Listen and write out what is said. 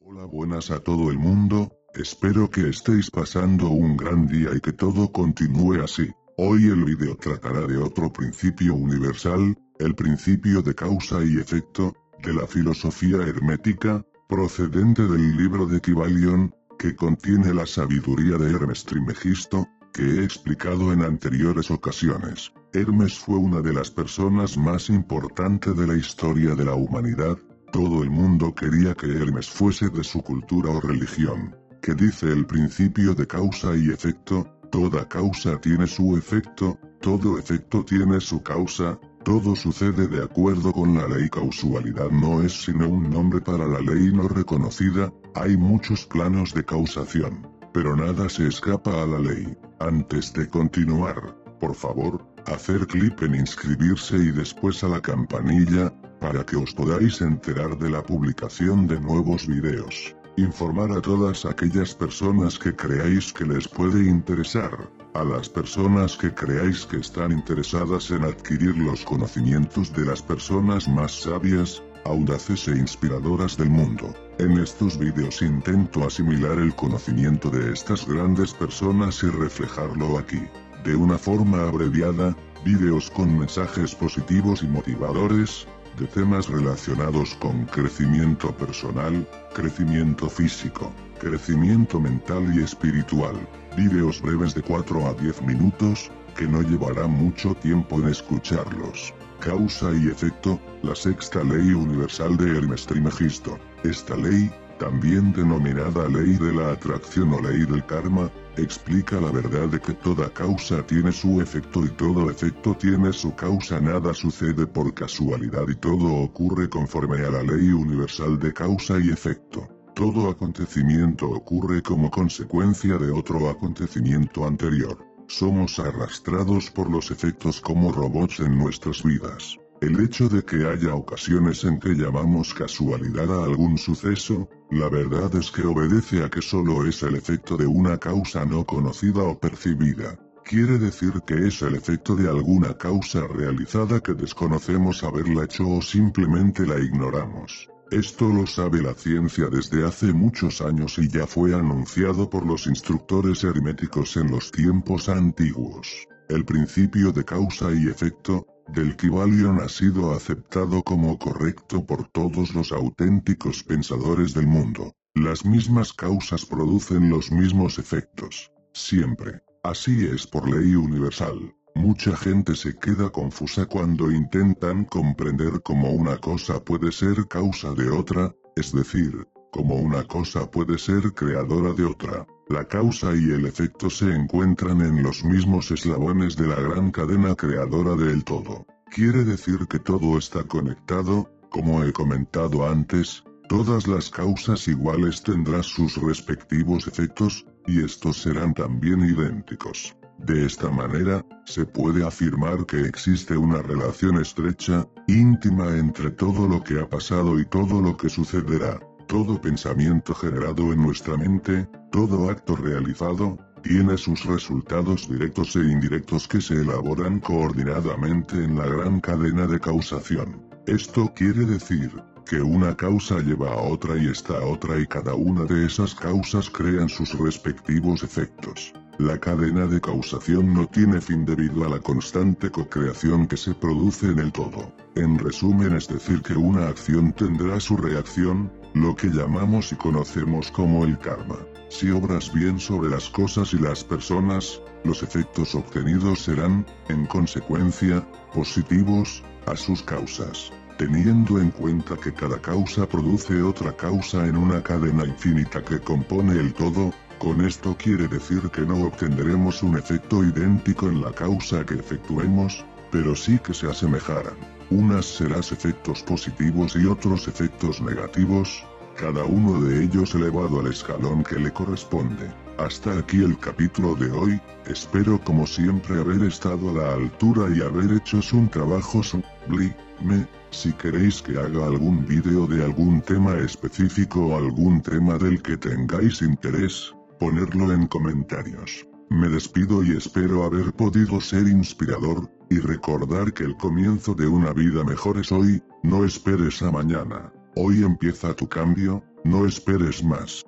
Hola buenas a todo el mundo, espero que estéis pasando un gran día y que todo continúe así. Hoy el video tratará de otro principio universal, el principio de causa y efecto, de la filosofía hermética, procedente del libro de Kybalion, que contiene la sabiduría de Hermes Trimegisto, que he explicado en anteriores ocasiones. Hermes fue una de las personas más importantes de la historia de la humanidad, todo el mundo quería que Hermes fuese de su cultura o religión, que dice el principio de causa y efecto, toda causa tiene su efecto, todo efecto tiene su causa, todo sucede de acuerdo con la ley. Causalidad no es sino un nombre para la ley no reconocida, hay muchos planos de causación, pero nada se escapa a la ley. Antes de continuar, por favor, hacer clic en inscribirse y después a la campanilla, para que os podáis enterar de la publicación de nuevos videos. Informar a todas aquellas personas que creáis que les puede interesar a las personas que creáis que están interesadas en adquirir los conocimientos de las personas más sabias, audaces e inspiradoras del mundo. En estos vídeos intento asimilar el conocimiento de estas grandes personas y reflejarlo aquí. De una forma abreviada, vídeos con mensajes positivos y motivadores, de temas relacionados con crecimiento personal, crecimiento físico, crecimiento mental y espiritual. Vídeos breves de 4 a 10 minutos, que no llevará mucho tiempo en escucharlos. Causa y efecto, la sexta ley universal de Hermes Trismegisto. Esta ley, también denominada ley de la atracción o ley del karma, explica la verdad de que toda causa tiene su efecto y todo efecto tiene su causa. Nada sucede por casualidad y todo ocurre conforme a la ley universal de causa y efecto. Todo acontecimiento ocurre como consecuencia de otro acontecimiento anterior. Somos arrastrados por los efectos como robots en nuestras vidas. El hecho de que haya ocasiones en que llamamos casualidad a algún suceso, la verdad es que obedece a que solo es el efecto de una causa no conocida o percibida. Quiere decir que es el efecto de alguna causa realizada que desconocemos haberla hecho o simplemente la ignoramos. Esto lo sabe la ciencia desde hace muchos años y ya fue anunciado por los instructores herméticos en los tiempos antiguos. El principio de causa y efecto, del Kybalion ha sido aceptado como correcto por todos los auténticos pensadores del mundo. Las mismas causas producen los mismos efectos. Siempre. Así es por ley universal. Mucha gente se queda confusa cuando intentan comprender cómo una cosa puede ser causa de otra, es decir, cómo una cosa puede ser creadora de otra. La causa y el efecto se encuentran en los mismos eslabones de la gran cadena creadora del todo. Quiere decir que todo está conectado, como he comentado antes, todas las causas iguales tendrán sus respectivos efectos, y estos serán también idénticos. De esta manera, se puede afirmar que existe una relación estrecha, íntima entre todo lo que ha pasado y todo lo que sucederá. Todo pensamiento generado en nuestra mente, todo acto realizado, tiene sus resultados directos e indirectos que se elaboran coordinadamente en la gran cadena de causación. Esto quiere decir, que una causa lleva a otra y esta otra y cada una de esas causas crean sus respectivos efectos. La cadena de causación no tiene fin debido a la constante co-creación que se produce en el todo. En resumen es decir que una acción tendrá su reacción, lo que llamamos y conocemos como el karma. Si obras bien sobre las cosas y las personas, los efectos obtenidos serán, en consecuencia, positivos, a sus causas. Teniendo en cuenta que cada causa produce otra causa en una cadena infinita que compone el todo, con esto quiere decir que no obtendremos un efecto idéntico en la causa que efectuemos, pero sí que se asemejarán. Unas serás efectos positivos y otros efectos negativos, cada uno de ellos elevado al escalón que le corresponde. Hasta aquí el capítulo de hoy, espero como siempre haber estado a la altura y haber hecho un trabajo sublime, si queréis que haga algún vídeo de algún tema específico o algún tema del que tengáis interés, ponerlo en comentarios. Me despido y espero haber podido ser inspirador, y recordar que el comienzo de una vida mejor es hoy, no esperes a mañana. Hoy empieza tu cambio, no esperes más.